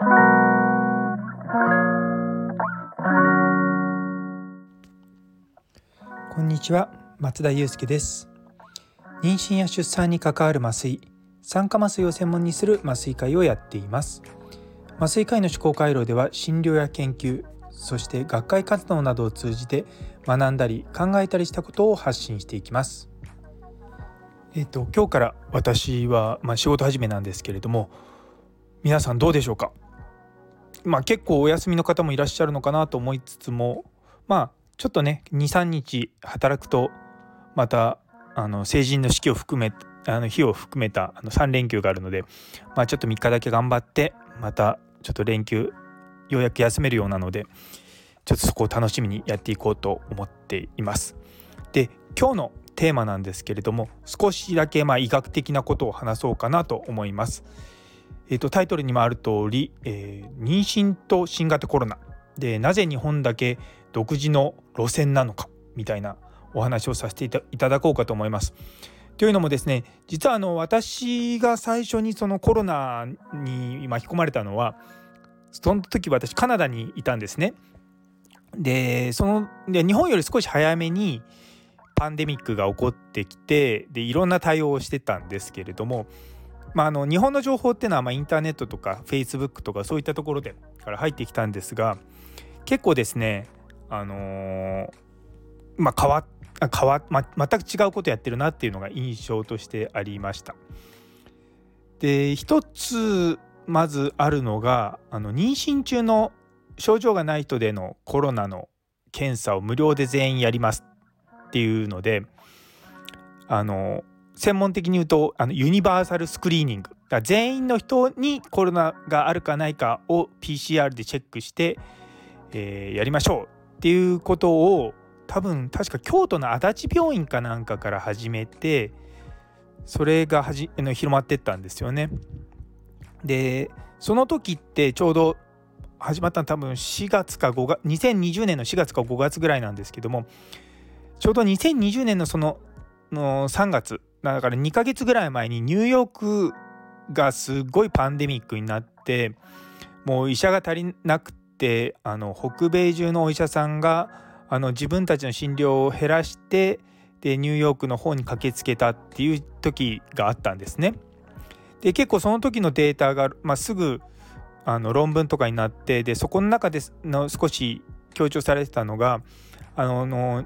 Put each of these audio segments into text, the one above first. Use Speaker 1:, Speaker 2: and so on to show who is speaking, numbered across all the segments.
Speaker 1: こんにちは松田祐介です。妊娠や出産に関わる麻酔酸化麻酔を専門にする麻酔会をやっています。麻酔科医の思考回路では診療や研究そして学会活動などを通じて学んだり考えたりしたことを発信していきます。えっ、と今日から私はまあ、仕事始めなんですけれども皆さんどうでしょうか？まあ結構お休みの方もいらっしゃるのかなと思いつつもまあちょっとね23日働くとまたあの成人の式を含めあの日を含めたあの3連休があるので、まあ、ちょっと3日だけ頑張ってまたちょっと連休ようやく休めるようなのでちょっとそこを楽しみにやっていこうと思っています。で今日のテーマなんですけれども少しだけまあ医学的なことを話そうかなと思います。えーと、タイトルにもある通り、えー、妊娠と新型コロナでなぜ日本だけ独自の路線なのかみたいなお話をさせていただこうかと思います。というのもですね実はあの私が最初にそのコロナに巻き込まれたのはその時私カナダにいたんですね。でそので日本より少し早めにパンデミックが起こってきてでいろんな対応をしてたんですけれども、まあ、あの日本の情報っていうのはまあインターネットとかフェイスブックとかそういったところでから入ってきたんですが結構ですねあのー、まあ変わ変わ、ま、全く違うことやってるなっていうのが印象としてありました。で一つまずあるのがあの妊娠中の症状がない人でのコロナの検査を無料で全員やりますっていうのであの専門的に言うとあのユニバーサルスクリーニング全員の人にコロナがあるかないかを PCR でチェックして、えー、やりましょうっていうことを多分確か京都の足立病院かなんかから始めてそれがはじ広まってったんですよね。でその時ってちょうど始まったの多分4月か5月2020年の4月か5月ぐらいなんですけどもちょうど2020年のそのの3月だから2ヶ月ぐらい前にニューヨークがすごいパンデミックになってもう医者が足りなくてあの北米中のお医者さんがあの自分たちの診療を減らしてでニューヨークの方に駆けつけたっていう時があったんですね。で結構その時のデータが、まあ、すぐあの論文とかになってでそこの中での少し強調されてたのがあの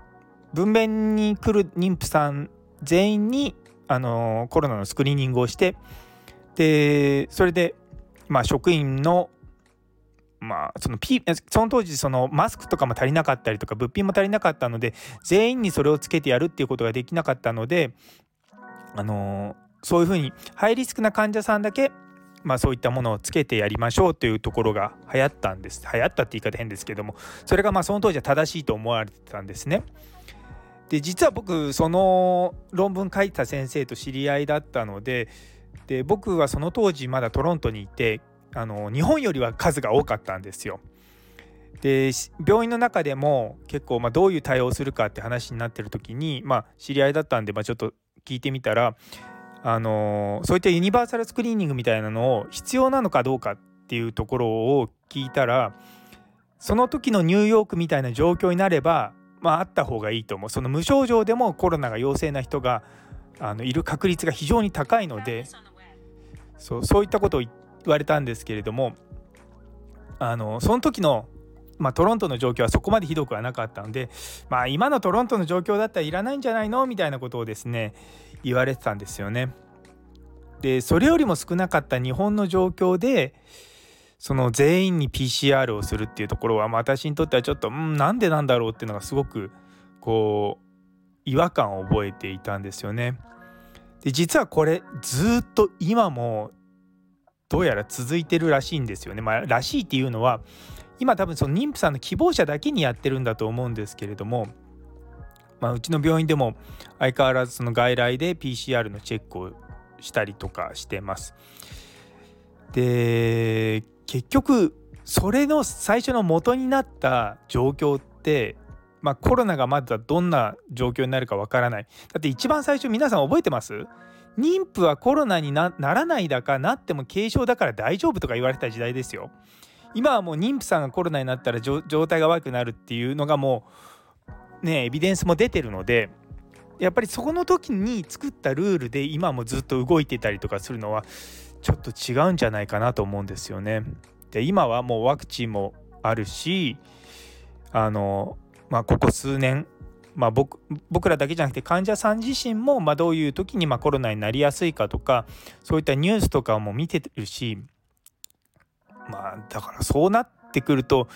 Speaker 1: 分娩に来る妊婦さん全員にあのコロナのスクリーニングをしてでそれで、まあ、職員のまあ、そのピその当時そのマスクとかも足りなかったりとか物品も足りなかったので全員にそれをつけてやるっていうことができなかったので、あのそういうふうにハイリスクな患者さんだけ、まあ、そういったものをつけてやりましょうというところが流行ったんです流行ったって言い方変ですけどもそれがまあその当時は正しいと思われてたんですね。で実は僕その論文書いた先生と知り合いだったのでで僕はその当時まだトロントにいてあの日本よりは数が多かったんですよ。で病院の中でも結構まあどういう対応をするかって話になってる時に、まあ、知り合いだったんで、まあ、ちょっと聞いてみたら、あのそういったユニバーサルスクリーニングみたいなのを必要なのかどうかっていうところを聞いたらその時のニューヨークみたいな状況になれば、まあ、あった方がいいと思うその無症状でもコロナが陽性な人があのいる確率が非常に高いのでそうそういったことを言われたんですけれどもあのその時の、まあ、トロントの状況はそこまでひどくはなかったので、まあ、今のトロントの状況だったらいらないんじゃないの？みたいなことをですね言われてたんですよね。でそれよりも少なかった日本の状況でその全員に PCR をするっていうところは、まあ、私にとってはちょっとうんなんでなんだろうっていうのがすごくこう違和感を覚えていたんですよね。で実はこれずっと今もどうやら続いてるらしいんですよね。まあ、らしいっていうのは今多分その妊婦さんの希望者だけにやってるんだと思うんですけれども、まあ、うちの病院でも相変わらずその外来で PCR のチェックをしたりとかしてます。で結局それの最初の元になった状況って、まあ、コロナがまだどんな状況になるかわからない。だって一番最初皆さん覚えてます？妊婦はコロナにならないだかなっても軽症だから大丈夫とか言われた時代ですよ。今はもう妊婦さんがコロナになったら状態が悪くなるっていうのがもうねエビデンスも出てるのでやっぱりそこの時に作ったルールで今もずっと動いてたりとかするのはちょっと違うんじゃないかなと思うんですよね。で今はもうワクチンもあるしあの、まあ、ここ数年、まあ僕、僕らだけじゃなくて患者さん自身も、まあ、どういう時にまコロナになりやすいかとかそういったニュースとかも見てるしまあだからそうなってくると、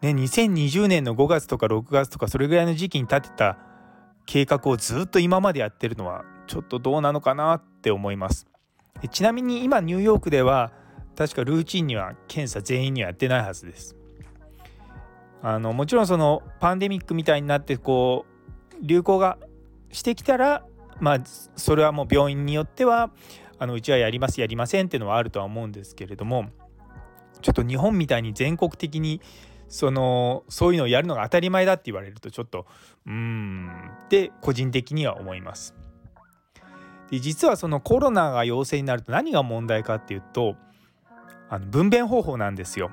Speaker 1: ね、2020年の5月とか6月とかそれぐらいの時期に立てた計画をずっと今までやってるのはちょっとどうなのかなって思います。ちなみに今ニューヨークでは確かルーチンには検査全員にはやってないはずです。あのもちろんそのパンデミックみたいになってこう流行がしてきたらまあそれはもう病院によってはあのうちはやりますやりませんっていうのはあるとは思うんですけれどもちょっと日本みたいに全国的にそのそういうのをやるのが当たり前だって言われるとちょっとうーんって個人的には思います。で実はそのコロナが陽性になると何が問題かっていうとあの分娩方法なんですよ。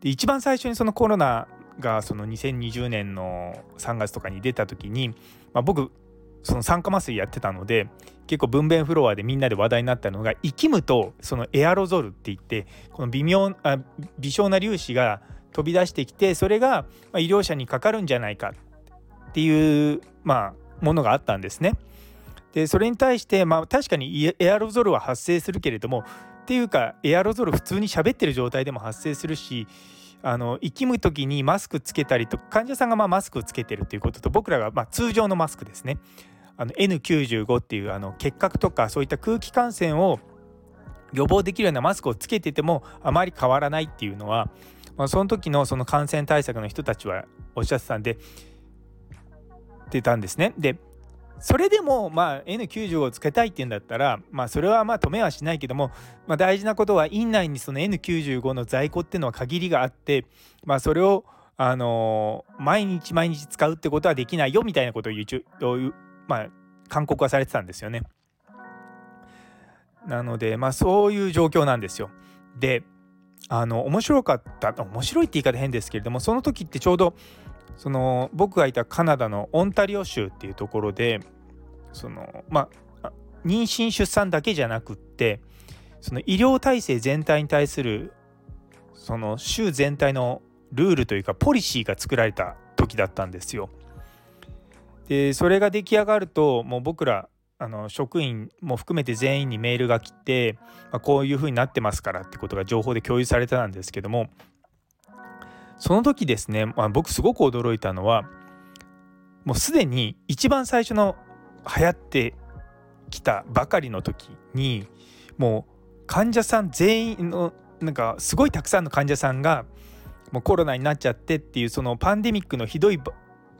Speaker 1: で一番最初にそのコロナがその2020年の3月とかに出た時に、まあ、僕その酸化麻酔やってたので結構分娩フロアでみんなで話題になったのが生きむとそのエアロゾルって言ってこの微妙あ微小な粒子が飛び出してきてそれが医療者にかかるんじゃないかっていう、まあ、ものがあったんですね。でそれに対して、まあ、確かにエアロゾルは発生するけれどもっていうかエアロゾル普通に喋ってる状態でも発生するしあの生きむ時にマスクつけたりと患者さんがまマスクをつけてるということと僕らがま通常のマスクですねあの N95 っていうあの結核とかそういった空気感染を予防できるようなマスクをつけててもあまり変わらないっていうのは、まあ、その時のその感染対策の人たちはおっしゃってたんで出たんですね。でそれでもまあ N95 をつけたいっていうんだったらまあそれはまあ止めはしないけども、まあ、大事なことは院内にその N95 の在庫っていうのは限りがあってまあそれをあのー、毎日毎日使うってことはできないよみたいなことを言うまあ勧告はされてたんですよね。なのでまあそういう状況なんですよ。であの面白かった面白いって言い方変ですけれどもその時ってちょうどその僕がいたカナダのオンタリオ州っていうところでそのまあ妊娠出産だけじゃなくってその医療体制全体に対するその州全体のルールというかポリシーが作られた時だったんですよ。でそれが出来上がるともう僕らあの職員も含めて全員にメールが来て、まあ、こういうふうになってますからってことが情報で共有されたんですけどもその時ですね、まあ、僕すごく驚いたのはもうすでに一番最初の流行ってきたばかりの時にもう患者さん全員のなんかすごいたくさんの患者さんがもうコロナになっちゃってっていうそのパンデミックのひどい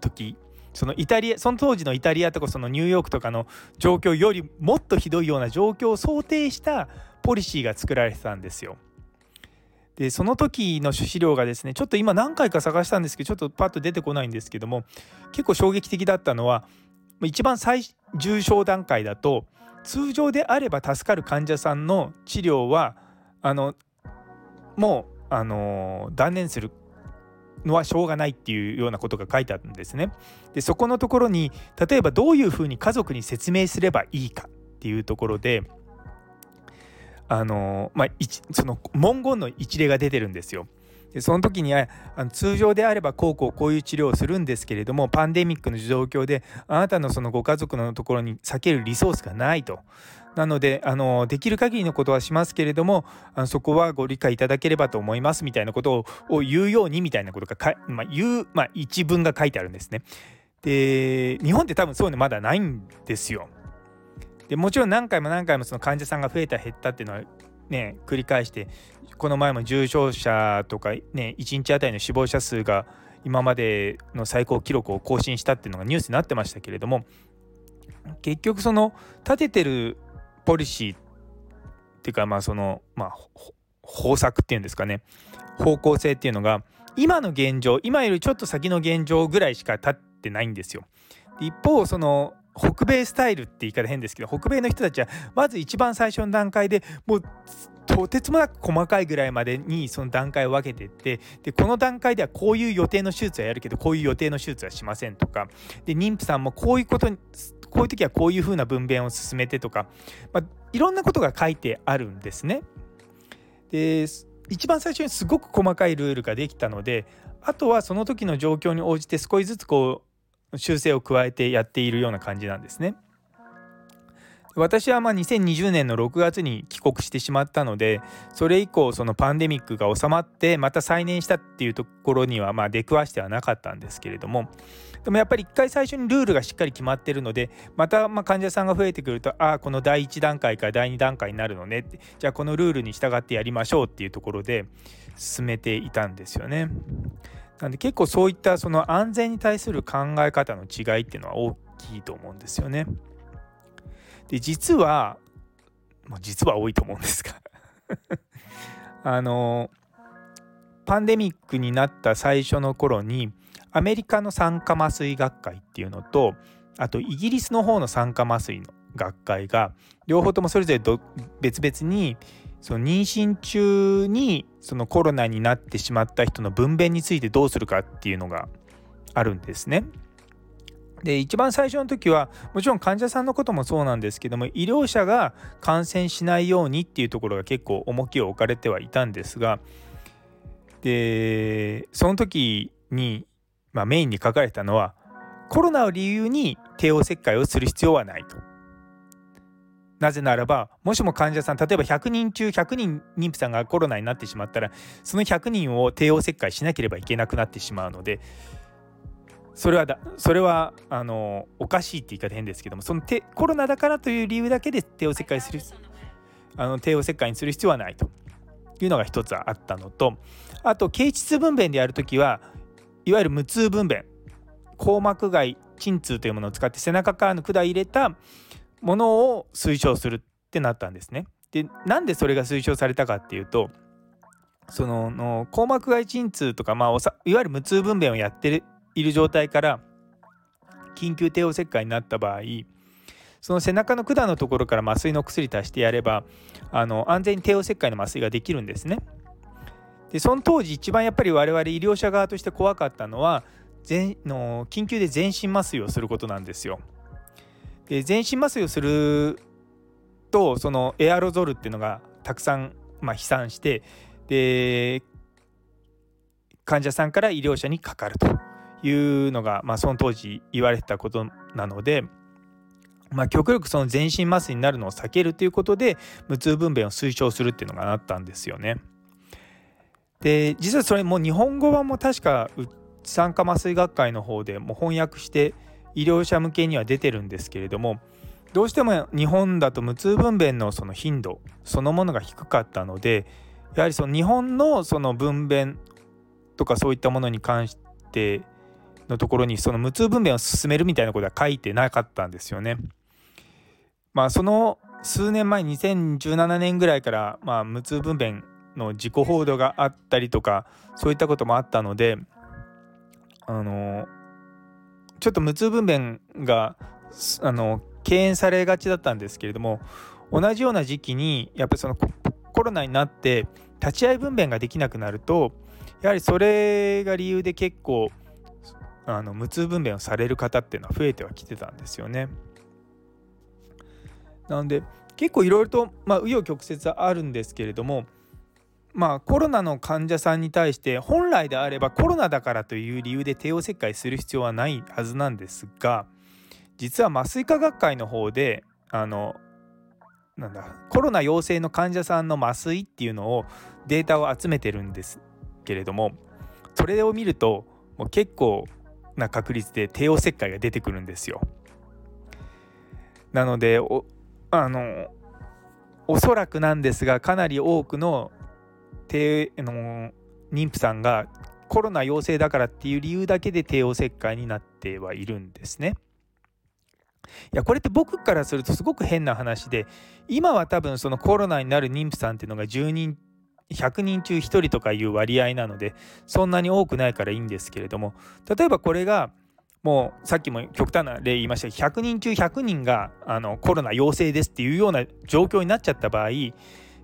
Speaker 1: 時そのイタリアその当時のイタリアとかそのニューヨークとかの状況よりもっとひどいような状況を想定したポリシーが作られてたんですよ。でその時の資料がですねちょっと今何回か探したんですけどちょっとパッと出てこないんですけども結構衝撃的だったのは一番最重症段階だと通常であれば助かる患者さんの治療はあのもうあの断念するのはしょうがないっていうようなことが書いてあるんですね。でそこのところに例えばどういうふうに家族に説明すればいいかっていうところであのまあ、その文言の一例が出てるんですよ。でその時にはあの通常であればこうこうこういう治療をするんですけれどもパンデミックの状況であなたのそのご家族のところに避けるリソースがないと。なのであのできる限りのことはしますけれどもあのそこはご理解いただければと思いますみたいなことを言うようにみたいなことがか、まあ、言う、まあ、一文が書いてあるんですね。で日本って多分そういうのまだないんですよ。でもちろん何回も何回もその患者さんが増えた減ったっていうのはね繰り返してこの前も重症者とかね1日あたりの死亡者数が今までの最高記録を更新したっていうのがニュースになってましたけれども結局その立ててるポリシーっていうかまあそのまあ方策っていうんですかね方向性っていうのが今の現状今よりちょっと先の現状ぐらいしか立ってないんですよ。一方その北米スタイルって言い方変ですけど北米の人たちはまず一番最初の段階でもうとてつもなく細かいぐらいまでにその段階を分けていってでこの段階ではこういう予定の手術はやるけどこういう予定の手術はしませんとかで妊婦さんもこういうことにこういう時はこういうふうな分娩を進めてとか、まあ、いろんなことが書いてあるんですね。で一番最初にすごく細かいルールができたのであとはその時の状況に応じて少しずつこう修正を加えてやっているような感じなんですね。私はまあ2020年の6月に帰国してしまったのでそれ以降そのパンデミックが収まってまた再燃したっていうところにはまあ出くわしてはなかったんですけれどもでもやっぱり一回最初にルールがしっかり決まってるのでまたま患者さんが増えてくるとああこの第1段階から第2段階になるのねってじゃあこのルールに従ってやりましょうっていうところで進めていたんですよね。なんで結構そういったその安全に対する考え方の違いっていうのは大きいと思うんですよね。で実は、ま、実は多いと思うんですが あのパンデミックになった最初の頃にアメリカの酸化麻酔学会っていうのとあとイギリスの方の酸化麻酔の学会が両方ともそれぞれ別々にその妊娠中にそのコロナになってしまった人の分娩についてどうするかっていうのがあるんですね。で一番最初の時はもちろん患者さんのこともそうなんですけども医療者が感染しないようにっていうところが結構重きを置かれてはいたんですがでその時に、まあ、メインに書かれたのはコロナを理由に帝王切開をする必要はないと。なぜならばもしも患者さん例えば100人中100人妊婦さんがコロナになってしまったらその100人を帝王切開しなければいけなくなってしまうのでそれはだそれはあのおかしいって言い方変ですけどもそのてコロナだからという理由だけで帝王切開するあの帝王切開にする必要はないと。いうのが一つあったのとあと経腟分娩でやるときはいわゆる無痛分娩硬膜外鎮痛というものを使って背中からの管入れたものを推奨するってなったんですね。でなんでそれが推奨されたかっていうとそのの硬膜外鎮痛とか、まあ、いわゆる無痛分娩をやってるいる状態から緊急帝王切開になった場合その背中の管のところから麻酔の薬足してやればあの安全に帝王切開の麻酔ができるんですね。でその当時一番やっぱり我々医療者側として怖かったのは全の緊急で全身麻酔をすることなんですよ。で全身麻酔をするとそのエアロゾルっていうのがたくさん、まあ、飛散してで患者さんから医療者にかかるというのが、まあ、その当時言われてたことなので、まあ、極力その全身麻酔になるのを避けるということで無痛分娩を推奨するっていうのがあったんですよね。で実はそれも日本語版も確か酸化麻酔学会の方でも翻訳して医療者向けには出てるんですけれどもどうしても日本だと無痛分娩のその頻度そのものが低かったのでやはりその日本のその分娩とかそういったものに関してのところにその無痛分娩を進めるみたいなことは書いてなかったんですよね。まあその数年前2017年ぐらいからまあ無痛分娩の自己報道があったりとかそういったこともあったのであのちょっと無痛分娩があの敬遠されがちだったんですけれども同じような時期にやっぱりそのコロナになって立ち会い分娩ができなくなるとやはりそれが理由で結構あの無痛分娩をされる方っていうのは増えてはきてたんですよね。なので結構いろいろとまあ紆余曲折あるんですけれどもまあコロナの患者さんに対して本来であればコロナだからという理由で帝王切開する必要はないはずなんですが実は麻酔科学会の方であのなんだコロナ陽性の患者さんの麻酔っていうのをデータを集めてるんですけれどもそれを見るともう結構な確率で帝王切開が出てくるんですよ。なのでおあのおそらくなんですがかなり多くの帝の妊婦さんがコロナ陽性だからっていう理由だけで帝王切開になってはいるんですね。いやこれって僕からするとすごく変な話で今は多分そのコロナになる妊婦さんっていうのが10人100人中1人とかいう割合なのでそんなに多くないからいいんですけれども例えばこれがもうさっきも極端な例言いましたけど100人中100人があのコロナ陽性ですっていうような状況になっちゃった場合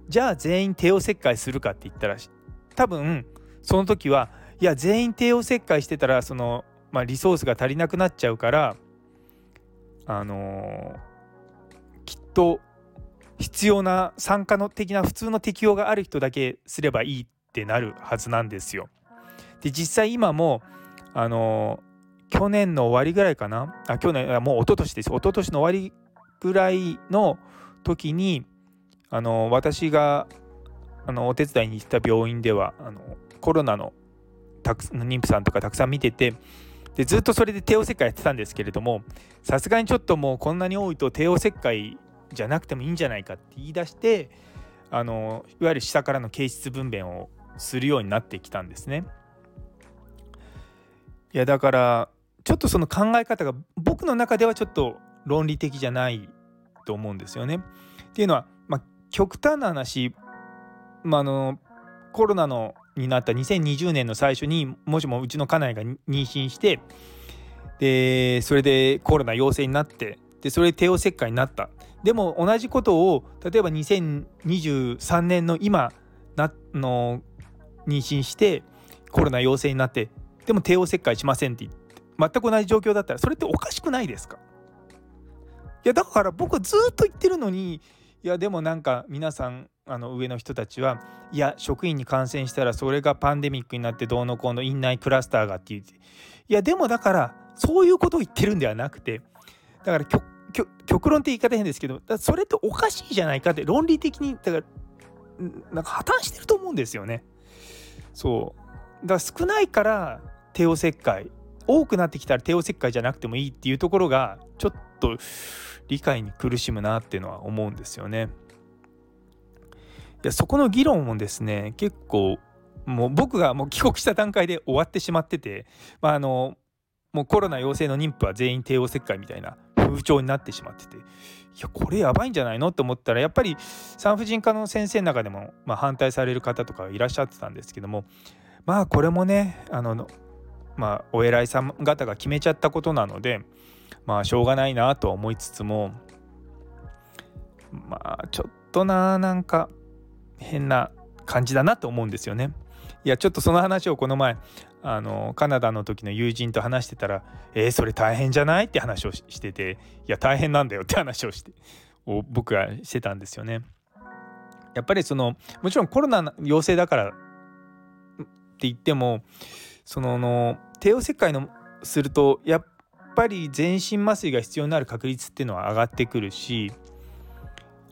Speaker 1: じゃあ全員帝王切開するかって言ったら多分その時はいや全員帝王切開してたらその、まあ、リソースが足りなくなっちゃうからあのー、きっと必要な参加の的な普通の適用がある人だけすればいいってなるはずなんですよ。で実際今もあのー、去年の終わりぐらいかな？あ去年もう一昨年です一昨年の終わりぐらいの時にあの、私があのお手伝いに行った病院ではあのコロナのたく妊婦さんとかたくさん見ててでずっとそれで帝王切開やってたんですけれどもさすがにちょっともうこんなに多いと帝王切開じゃなくてもいいんじゃないかって言い出してあのいわゆる下からの形質分娩をするようになってきたんですね。いやだからちょっとその考え方が僕の中ではちょっと論理的じゃないと思うんですよね。っていうのは、極端な話、まあ、あのコロナのになった2020年の最初にもしもうちの家内が妊娠してでそれでコロナ陽性になってでそれで帝王切開になった。でも同じことを例えば2023年の今なの妊娠してコロナ陽性になってでも帝王切開しませんって言って全く同じ状況だったらそれっておかしくないですか？いやだから僕はずっと言ってるのにいやでもなんか皆さんあの上の人たちはいや職員に感染したらそれがパンデミックになってどうのこうの院内クラスターがって言っていやでもだからそういうことを言ってるんではなくてだから極論って言い方変ですけどそれっておかしいじゃないかって論理的にだからなんか破綻してると思うんですよね。そうだから少ないから帝王切開多くなってきたら帝王切開じゃなくてもいいっていうところがちょっと理解に苦しむなっていうのは思うんですよね。いやそこの議論もですね結構もう僕がもう帰国した段階で終わってしまってて、まあ、あのもうコロナ陽性の妊婦は全員帝王切開みたいな風潮になってしまってていやこれやばいんじゃないのって思ったらやっぱり産婦人科の先生の中でも、まあ、反対される方とかいらっしゃってたんですけどもまあこれもねあのまあお偉いさん方が決めちゃったことなのでまあしょうがないなとは思いつつもまあちょっとななんか変な感じだなと思うんですよね。いやちょっとその話をこの前あのカナダの時の友人と話してたら「えー、それ大変じゃない?」って話をしてて「いや大変なんだよ」って話をしてを僕はしてたんですよね。やっぱりそのもちろんコロナ陽性だからって言ってもその帝王切開のするとやっぱり全身麻酔が必要になる確率っていうのは上がってくるし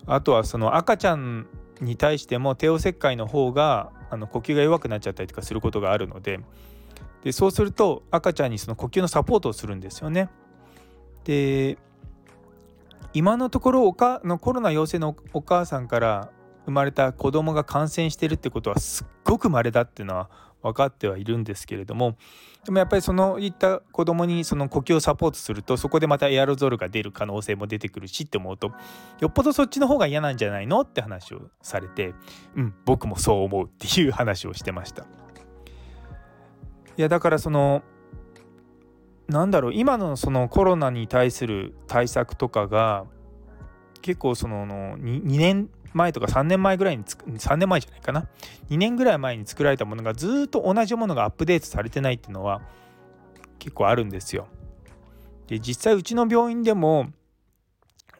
Speaker 1: あとはその赤ちゃんに対しても帝王切開の方があの呼吸が弱くなっちゃったりとかすることがあるのででそうすると赤ちゃんにその呼吸のサポートをするんですよね。で今のところおかのコロナ陽性のお母さんから生まれた子供が感染してるってことはすっごく稀だっていうのは分かってはいるんですけれどもでもやっぱりそのいった子供にその呼吸をサポートするとそこでまたエアロゾルが出る可能性も出てくるしって思うとよっぽどそっちの方が嫌なんじゃないのって話をされてうん僕もそう思うっていう話をしてました。いやだからそのなんだろう今のそのコロナに対する対策とかが結構その 2, 2年前とか3年前ぐらいに3年前じゃないかな2年ぐらい前に作られたものがずっと同じものがアップデートされてないっていうのは結構あるんですよ。で実際うちの病院でも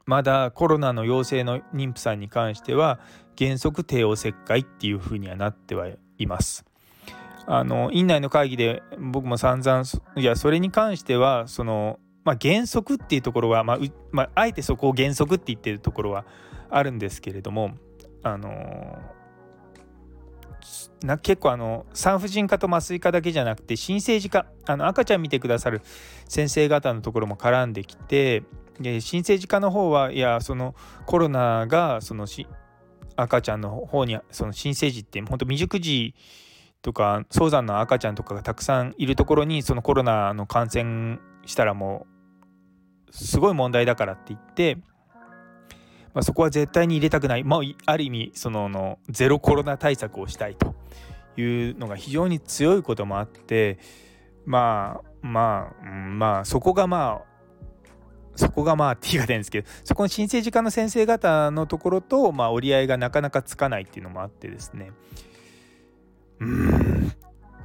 Speaker 1: まだコロナの陽性の妊婦さんに関しては原則帝王切開っていうふうにはなってはいます。あの院内の会議で僕も散々いやそれに関してはその、まあ、原則っていうところは、まあまあ、あえてそこを原則って言ってるところはあるんですけれどもあのな結構あの産婦人科と麻酔科だけじゃなくて新生児科あの赤ちゃん見てくださる先生方のところも絡んできてで新生児科の方はいやそのコロナがそのし赤ちゃんの方にその新生児って本当未熟児とか早産の赤ちゃんとかがたくさんいるところにそのコロナの感染したらもうすごい問題だからって言ってまあ、そこは絶対に入れたくない、まあ、ある意味そののゼロコロナ対策をしたいと。いうのが非常に強いこともあってまあまあ、まあそこがまあそこがまあって言い方んですけどそこの新生児科の先生方のところと、まあ、折り合いがなかなかつかないっていうのもあってですね。うん。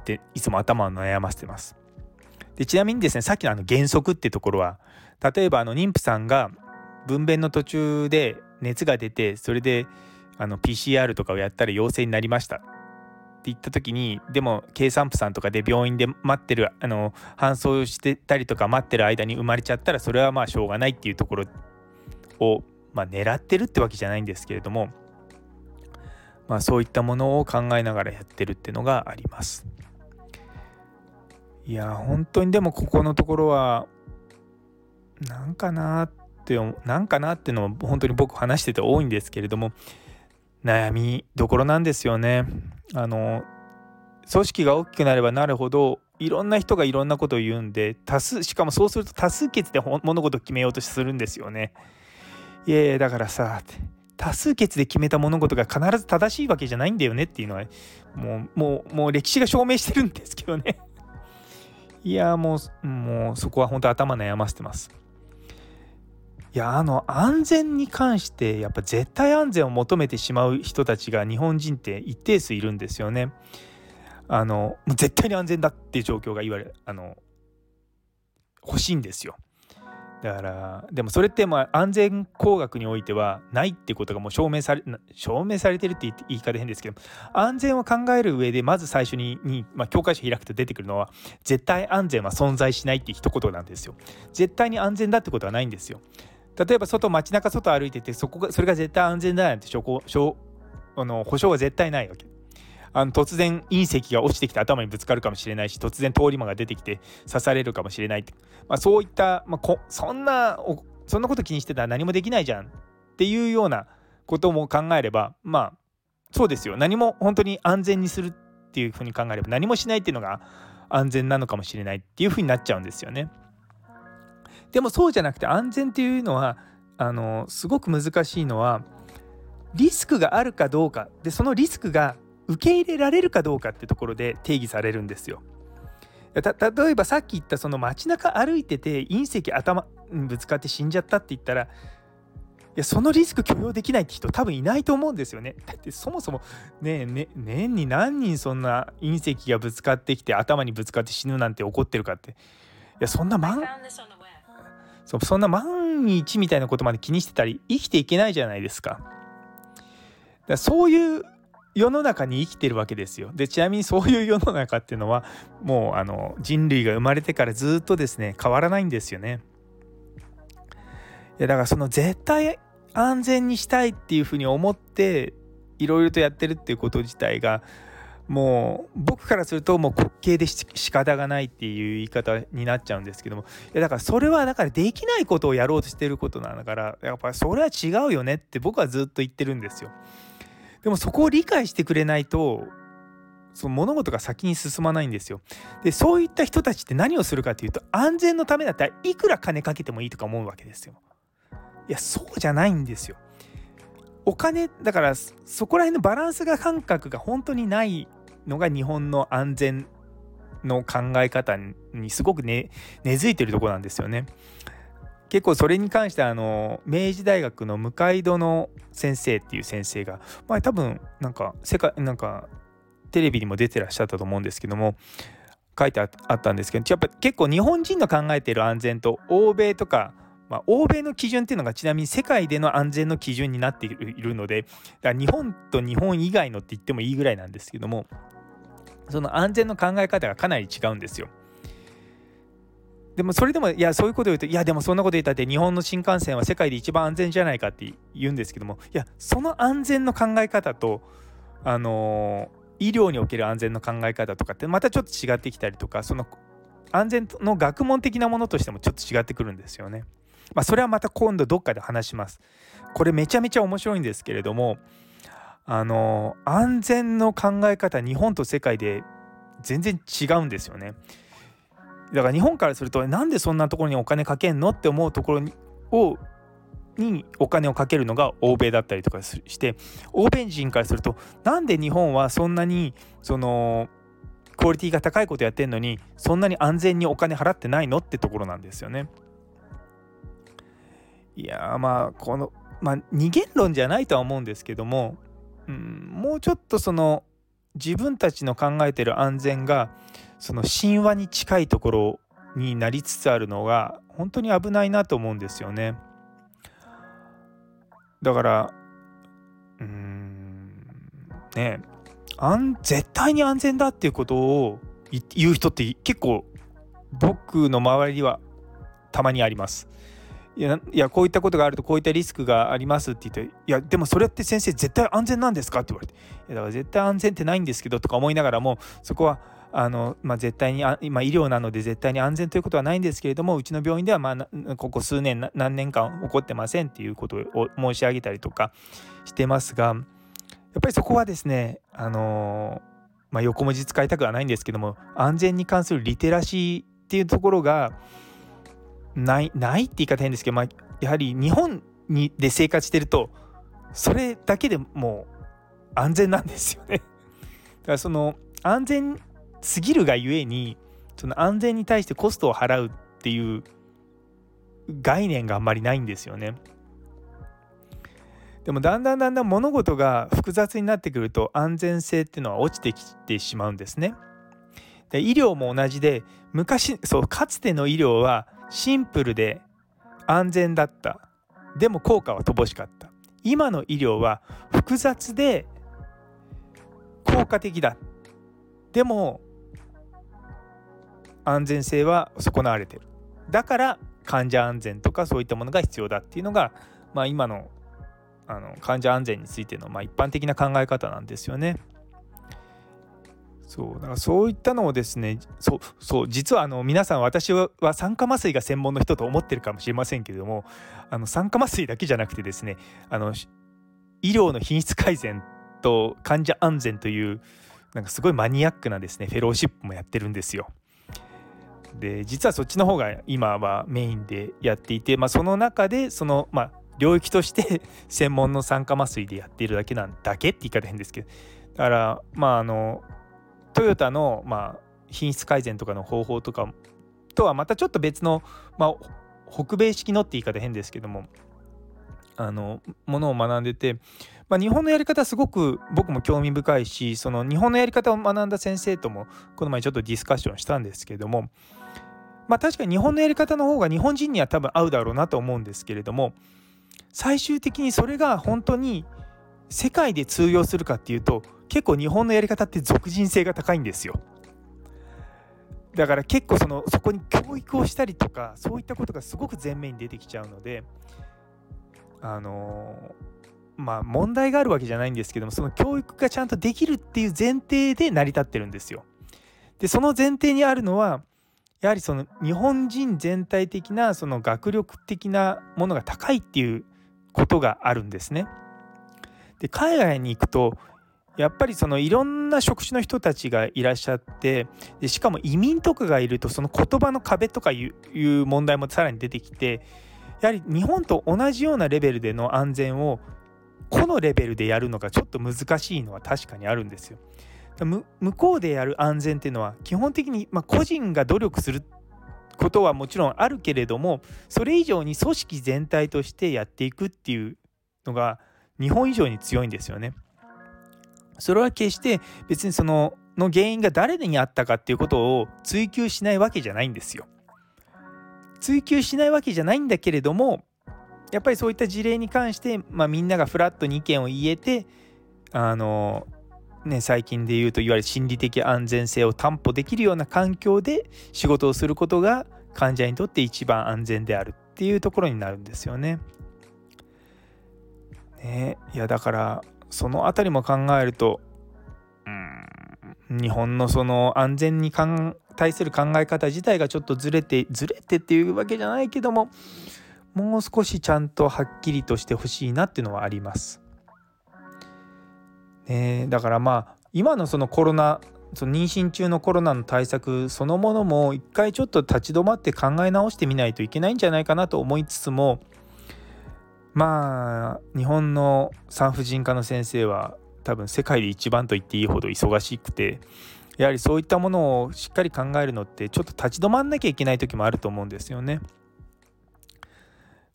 Speaker 1: っていつも頭を悩ませてます。でちなみにですねさっきのあの原則ってところは例えばあの妊婦さんが分娩の途中で熱が出てそれであの PCR とかをやったら陽性になりましたって言った時にでも計算婦さんとかで病院で待ってるあの搬送してたりとか待ってる間に生まれちゃったらそれはまあしょうがないっていうところを、まあ、狙ってるってわけじゃないんですけれども、まあ、そういったものを考えながらやってるっていうのがあります。いや本当にでもここのところはなんかなっなんかなっていうのも本当に僕話してて多いんですけれども悩みどころなんですよね。あの組織が大きくなればなるほどいろんな人がいろんなことを言うんで多数しかもそうすると多数決で物事を決めようとするんですよね。いやいやだからさ多数決で決めた物事が必ず正しいわけじゃないんだよねっていうのはもうもうもう歴史が証明してるんですけどね。いやもうもうそこは本当頭悩ませてます。いやあの安全に関してやっぱ絶対安全を求めてしまう人たちが日本人って一定数いるんですよね。あの絶対に安全だっていう状況が言われあの欲しいんですよ。だからでもそれってまあ安全工学においてはないってことがもう証明され証明されてるって言い方変ですけど安全を考える上でまず最初にに、まあ、教科書開くと出てくるのは絶対安全は存在しないって一言なんですよ。絶対に安全だってことはないんですよ。例えば外街中外歩いててそこがそれが絶対安全だなんて証拠証あの保証は絶対ないわけ。あの突然隕石が落ちてきて頭にぶつかるかもしれないし突然通り魔が出てきて刺されるかもしれないって、まあ、そういった、まあ、こそんなそんなこと気にしてたら何もできないじゃんっていうようなことも考えればまあそうですよ何も本当に安全にするっていうふうに考えれば何もしないっていうのが安全なのかもしれないっていうふうになっちゃうんですよね。でもそうじゃなくて安全っていうのはあのすごく難しいのはリスクがあるかどうかでそのリスクが受け入れられるかどうかってところで定義されるんですよ。例えばさっき言ったその街中歩いてて隕石頭にぶつかって死んじゃったって言ったらいやそのリスク許容できないって人多分いないと思うんですよね。だってそもそもねね年に何人そんな隕石がぶつかってきて頭にぶつかって死ぬなんて起こってるかっていやそんな万そそんな万日みたいなことまで気にしてたり生きていけないじゃないですか。だそういう世の中に生きてるわけですよ。でちなみにそういう世の中っていうのはもうあの人類が生まれてからずっとですね変わらないんですよね。いやだからその絶対安全にしたいっていうふうに思っていろいろとやってるっていうこと自体がもう僕からするともう滑稽で仕方がないっていう言い方になっちゃうんですけどもいやだからそれはだからできないことをやろうとしてることなんだからやっぱそれは違うよねって僕はずっと言ってるんですよ。でもそこを理解してくれないとその物事が先に進まないんですよ。でそういった人たちって何をするかっていうと安全のためだったらいくら金かけてもいいとか思うわけですよ。いやそうじゃないんですよ。お金だからそこら辺のバランスが感覚が本当にないのが日本の安全の考え方にすごくね根付いてるとこなんですよね。結構それに関してあの明治大学の向井戸の先生っていう先生がまあ多分なんか世界なんかテレビにも出てらっしゃったと思うんですけども書いてあったんですけどやっぱ結構日本人の考えている安全と欧米とかまあ、欧米の基準っていうのがちなみに世界での安全の基準になっているのでだから日本と日本以外のって言ってもいいぐらいなんですけどもその安全の考え方がかなり違うんですよ。でもそれでもいやそういうこと言うといやでもそんなこと言ったって日本の新幹線は世界で一番安全じゃないかって言うんですけどもいやその安全の考え方とあのー、医療における安全の考え方とかってまたちょっと違ってきたりとかその安全の学問的なものとしてもちょっと違ってくるんですよね。まあ、それはまた今度どっかで話します。これめちゃめちゃ面白いんですけれどもあの安全の考え方日本と世界で全然違うんですよね。だから日本からするとなんでそんなところにお金かけんのって思うところにをにお金をかけるのが欧米だったりとかして欧米人からするとなんで日本はそんなにそのクオリティが高いことやってんのにそんなに安全にお金払ってないのってところなんですよね。いやまあこのまあ二元論じゃないとは思うんですけども、うん、もうちょっとその自分たちの考えてる安全がその神話に近いところになりつつあるのが本当に危ないなと思うんですよね。だからうんね安絶対に安全だっていうことを言う人って結構僕の周りにはたまにあります。いやいやこういったことがあるとこういったリスクがありますって言って「いやでもそれって先生絶対安全なんですか?」って言われて「いやだから絶対安全ってないんですけど」とか思いながらもそこはあの、まあ、絶対にあ今医療なので絶対に安全ということはないんですけれどもうちの病院では、まあ、ここ数年何年間起こってませんっていうことを申し上げたりとかしてますがやっぱりそこはですねあのまあ、横文字使いたくはないんですけども安全に関するリテラシーっていうところがないないって言い方変ですけど、まあ、やはり日本にで生活してるとそれだけでもう安全なんですよね。だからその安全すぎるがゆえにその安全に対してコストを払うっていう概念があんまりないんですよね。でもだんだんだんだん物事が複雑になってくると安全性っていうのは落ちてきてしまうんですね。で医療も同じで昔そうかつての医療はシンプルで安全だった。でも効果は乏しかった。今の医療は複雑で効果的だでも安全性は損なわれてる。だから患者安全とかそういったものが必要だっていうのが、まあ、今のあの患者安全についてのまあ一般的な考え方なんですよね。そうだからそういったのをですねそうそう実はあの皆さん私は酸化麻酔が専門の人と思ってるかもしれませんけれどもあの酸化麻酔だけじゃなくてですねあの医療の品質改善と患者安全というなんかすごいマニアックなですねフェローシップもやってるんですよ。で実はそっちの方が今はメインでやっていて、まあ、その中でその、まあ、領域として 専門の酸化麻酔でやっているだけなんだけって言い方変ですけどだからまああのトヨタの、まあ、品質改善とかの方法とかとはまたちょっと別の、まあ、北米式のって言い方変ですけどもあのものを学んでて、まあ、日本のやり方すごく僕も興味深いしその日本のやり方を学んだ先生ともこの前ちょっとディスカッションしたんですけどもまあ確かに日本のやり方の方が日本人には多分合うだろうなと思うんですけれども最終的にそれが本当に世界で通用するかっていうと結構日本のやり方って俗人性が高いんですよ。だから結構そのそこに教育をしたりとかそういったことがすごく前面に出てきちゃうのであのまあ問題があるわけじゃないんですけどもその教育がちゃんとできるっていう前提で成り立ってるんですよ。でその前提にあるのはやはりその日本人全体的なその学力的なものが高いっていうことがあるんですね。で海外に行くとやっぱりそのいろんな職種の人たちがいらっしゃってでしかも移民とかがいるとその言葉の壁とかいう問題もさらに出てきてやはり日本と同じようなレベルでの安全を個のレベルでやるのがちょっと難しいのは確かにあるんですよ。向こうでやる安全っていうのは基本的に、まあ、個人が努力することはもちろんあるけれどもそれ以上に組織全体としてやっていくっていうのが日本以上に強いんですよね。それは決して別にそのの原因が誰にあったかっていうことを追求しないわけじゃないんですよ。追求しないわけじゃないんだけれどもやっぱりそういった事例に関して、まあ、みんながフラットに意見を言えてあのね、最近で言うといわゆる心理的安全性を担保できるような環境で仕事をすることが患者にとって一番安全であるっていうところになるんですよね。ねいやだからその辺りも考えるとうん日本のその安全に対する考え方自体がちょっとずれてずれてっていうわけじゃないけどももう少しちゃんとはっきりとしてほしいなっていうのはあります。ね、だからまあ今のそのコロナその妊娠中のコロナの対策そのものも一回ちょっと立ち止まって考え直してみないといけないんじゃないかなと思いつつもまあ日本の産婦人科の先生は多分世界で一番と言っていいほど忙しくてやはりそういったものをしっかり考えるのってちょっと立ち止まんなきゃいけない時もあると思うんですよね。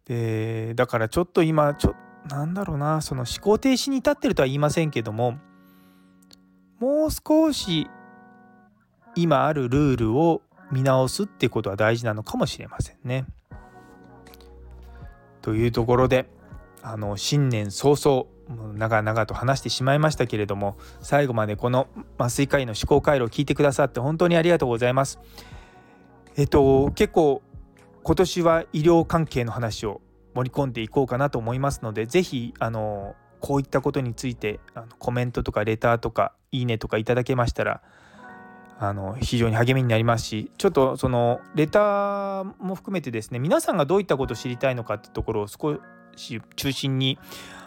Speaker 1: でだからちょっと今ちょなんだろうなその思考停止に至ってるとは言いませんけどももう少し今あるルールを見直すってことは大事なのかもしれませんね。というところであの新年早々長々と話してしまいましたけれども最後までこの麻酔科医の思考回路を聞いてくださって本当にありがとうございます。えっと結構今年は医療関係の話を盛り込んでいこうかなと思いますので是非あのこういったことについてあのコメントとかレターとかいいねとかいただけましたらあの非常に励みになりますしちょっとそのレターも含めてですね皆さんがどういったことを知りたいのかってところを少し中心に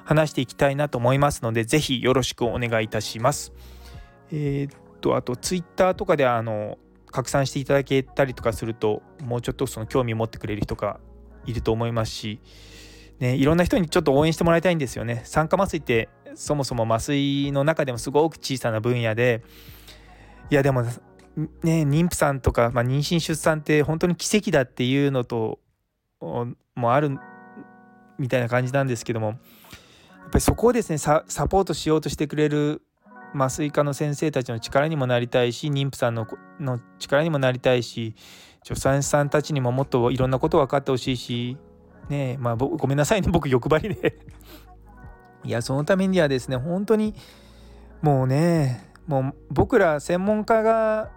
Speaker 1: 話していきたいなと思いますので是非よろしくお願いいたします。えー、っとあとツイッターとかであの拡散していただけたりとかするともうちょっとその興味を持ってくれる人がいると思いますし、ね、いろんな人にちょっと応援してもらいたいんですよね。酸化麻酔ってそもそも麻酔の中でもすごく小さな分野でいやでもね妊婦さんとか、まあ、妊娠出産って本当に奇跡だっていうのともあるみたいな感じなんですけどもやっぱりそこをですねサポートしようとしてくれる麻酔科の先生たちの力にもなりたいし妊婦さんのの力にもなりたいし助産師さんたちにももっといろんなこと分かってほしいしねまあごめんなさいね僕欲張りで。いやそのためにはですね本当にもうねもう僕ら専門家が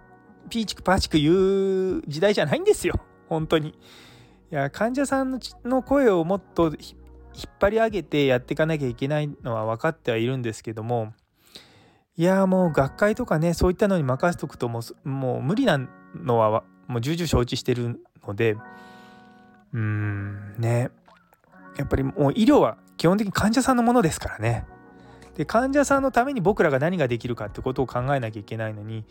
Speaker 1: ピーチクパーチク言う時代じゃないんですよ 本当に。いや患者さんの声をもっと引っ張り上げてやっていかなきゃいけないのは分かってはいるんですけどもいやもう学会とかねそういったのに任せとくともうもう無理なのはもう重々承知してるのでうーんねやっぱりもう医療は基本的に患者さんのものですからね。で患者さんのために僕らが何ができるかってことを考えなきゃいけないのに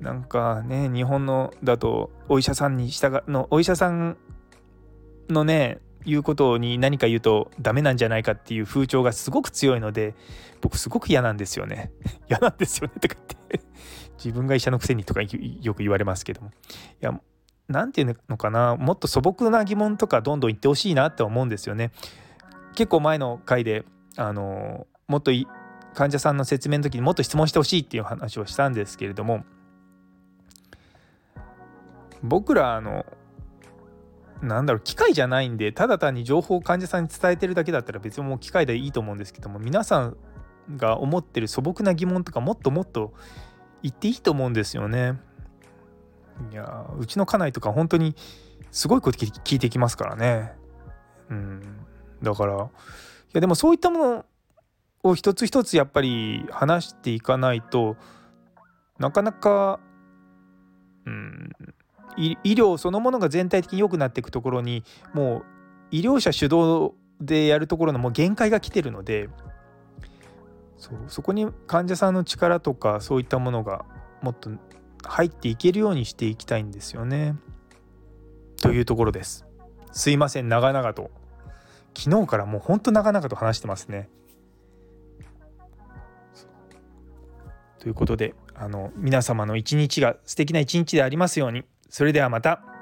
Speaker 1: なんかね日本のだとお医者さんに従のお医者さんのね言うことに何か言うとダメなんじゃないかっていう風潮がすごく強いので僕すごく嫌なんですよね。嫌なんですよねとか言って。自分が医者のくせにとかよく言われますけども。いや何て言うのかな。もっと素朴な疑問とかどんどん言ってほしいなって思うんですよね。結構前の回であのもっと患者さんの説明の時にもっと質問してほしいっていう話をしたんですけれども僕らあのなんだろう機械じゃないんでただ単に情報を患者さんに伝えてるだけだったら別にもう機械でいいと思うんですけども皆さんが思ってる素朴な疑問とかもっともっと言っていいと思うんですよね。いやうちの家内とか本当にすごいこと聞いてきますからね。うん、だからいやでもそういったものを一つ一つやっぱり話していかないとなかなか、うん、医療そのものが全体的に良くなっていくところにもう医療者主導でやるところのもう限界が来てるのでそうそこに患者さんの力とかそういったものがもっと入っていけるようにしていきたいんですよね。というところです。すいません長々と昨日からもうほんと長々と話してますね。ということであの皆様の一日が素敵な一日でありますようにそれではまた。